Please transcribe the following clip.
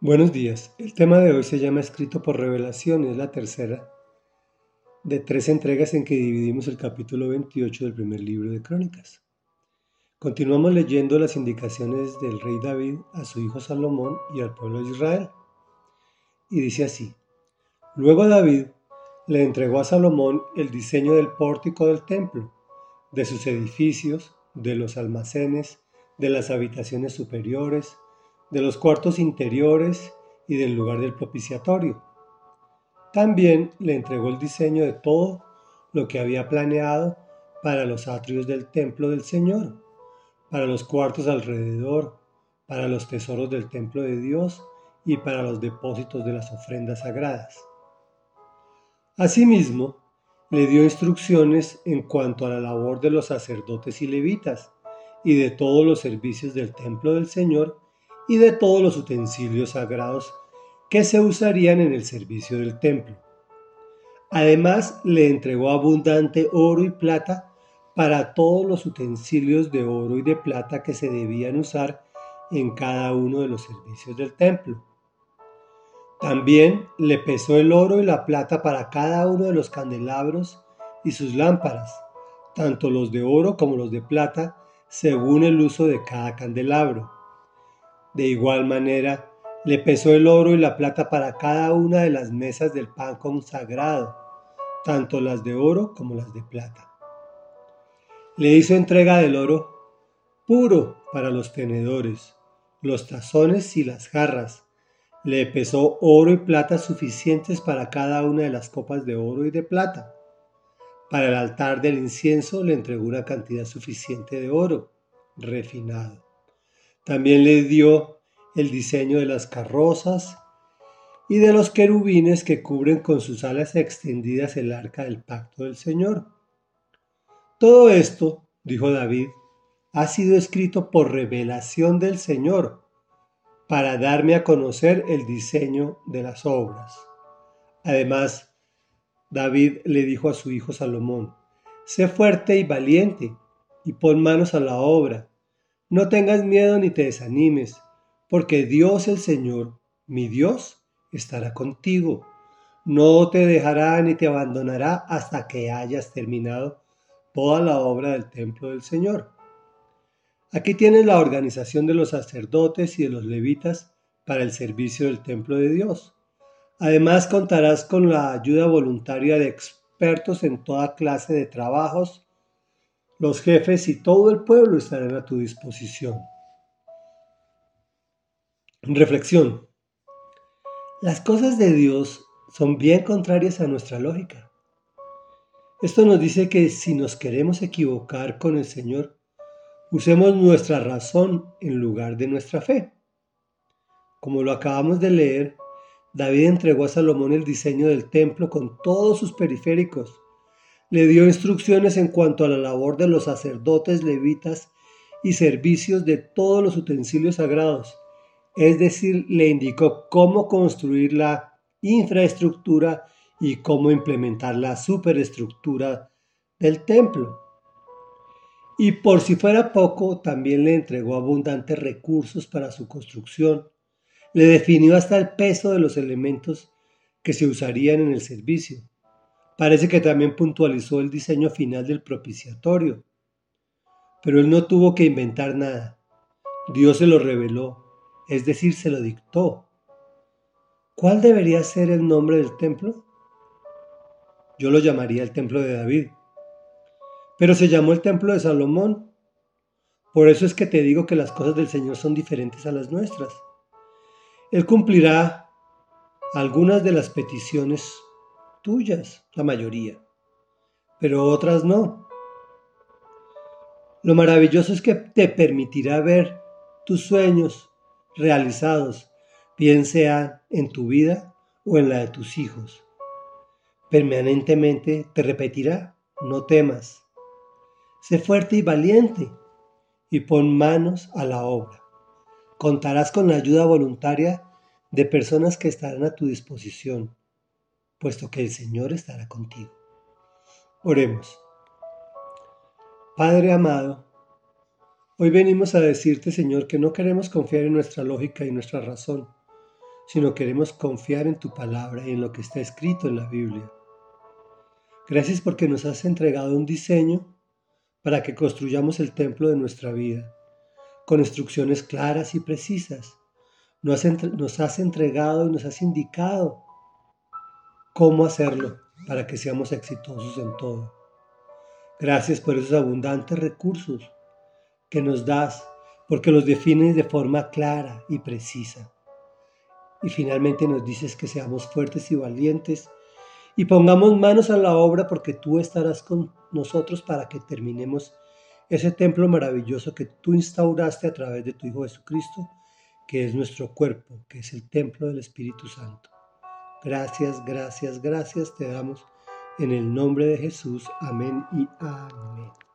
Buenos días. El tema de hoy se llama Escrito por Revelación es la tercera de tres entregas en que dividimos el capítulo 28 del primer libro de Crónicas. Continuamos leyendo las indicaciones del rey David a su hijo Salomón y al pueblo de Israel. Y dice así, Luego David le entregó a Salomón el diseño del pórtico del templo, de sus edificios, de los almacenes, de las habitaciones superiores, de los cuartos interiores y del lugar del propiciatorio. También le entregó el diseño de todo lo que había planeado para los atrios del templo del Señor, para los cuartos alrededor, para los tesoros del templo de Dios y para los depósitos de las ofrendas sagradas. Asimismo, le dio instrucciones en cuanto a la labor de los sacerdotes y levitas y de todos los servicios del templo del Señor y de todos los utensilios sagrados que se usarían en el servicio del templo. Además, le entregó abundante oro y plata para todos los utensilios de oro y de plata que se debían usar en cada uno de los servicios del templo. También le pesó el oro y la plata para cada uno de los candelabros y sus lámparas, tanto los de oro como los de plata, según el uso de cada candelabro. De igual manera, le pesó el oro y la plata para cada una de las mesas del pan consagrado, tanto las de oro como las de plata. Le hizo entrega del oro puro para los tenedores, los tazones y las jarras. Le pesó oro y plata suficientes para cada una de las copas de oro y de plata. Para el altar del incienso le entregó una cantidad suficiente de oro refinado. También le dio el diseño de las carrozas y de los querubines que cubren con sus alas extendidas el arca del pacto del Señor. Todo esto, dijo David, ha sido escrito por revelación del Señor, para darme a conocer el diseño de las obras. Además, David le dijo a su hijo Salomón, sé fuerte y valiente, y pon manos a la obra, no tengas miedo ni te desanimes, porque Dios el Señor, mi Dios, estará contigo. No te dejará ni te abandonará hasta que hayas terminado toda la obra del templo del Señor. Aquí tienes la organización de los sacerdotes y de los levitas para el servicio del templo de Dios. Además contarás con la ayuda voluntaria de expertos en toda clase de trabajos los jefes y todo el pueblo estarán a tu disposición. Reflexión. Las cosas de Dios son bien contrarias a nuestra lógica. Esto nos dice que si nos queremos equivocar con el Señor, usemos nuestra razón en lugar de nuestra fe. Como lo acabamos de leer, David entregó a Salomón el diseño del templo con todos sus periféricos le dio instrucciones en cuanto a la labor de los sacerdotes levitas y servicios de todos los utensilios sagrados, es decir, le indicó cómo construir la infraestructura y cómo implementar la superestructura del templo. Y por si fuera poco, también le entregó abundantes recursos para su construcción. Le definió hasta el peso de los elementos que se usarían en el servicio. Parece que también puntualizó el diseño final del propiciatorio. Pero él no tuvo que inventar nada. Dios se lo reveló, es decir, se lo dictó. ¿Cuál debería ser el nombre del templo? Yo lo llamaría el templo de David. Pero se llamó el templo de Salomón. Por eso es que te digo que las cosas del Señor son diferentes a las nuestras. Él cumplirá algunas de las peticiones tuyas, la mayoría, pero otras no. Lo maravilloso es que te permitirá ver tus sueños realizados, bien sea en tu vida o en la de tus hijos. Permanentemente te repetirá, no temas. Sé fuerte y valiente y pon manos a la obra. Contarás con la ayuda voluntaria de personas que estarán a tu disposición puesto que el Señor estará contigo. Oremos. Padre amado, hoy venimos a decirte, Señor, que no queremos confiar en nuestra lógica y nuestra razón, sino queremos confiar en tu palabra y en lo que está escrito en la Biblia. Gracias porque nos has entregado un diseño para que construyamos el templo de nuestra vida, con instrucciones claras y precisas. Nos has, entregado y nos has indicado cómo hacerlo para que seamos exitosos en todo. Gracias por esos abundantes recursos que nos das, porque los defines de forma clara y precisa. Y finalmente nos dices que seamos fuertes y valientes y pongamos manos a la obra porque tú estarás con nosotros para que terminemos ese templo maravilloso que tú instauraste a través de tu Hijo Jesucristo, que es nuestro cuerpo, que es el templo del Espíritu Santo. Gracias, gracias, gracias te damos en el nombre de Jesús. Amén y amén.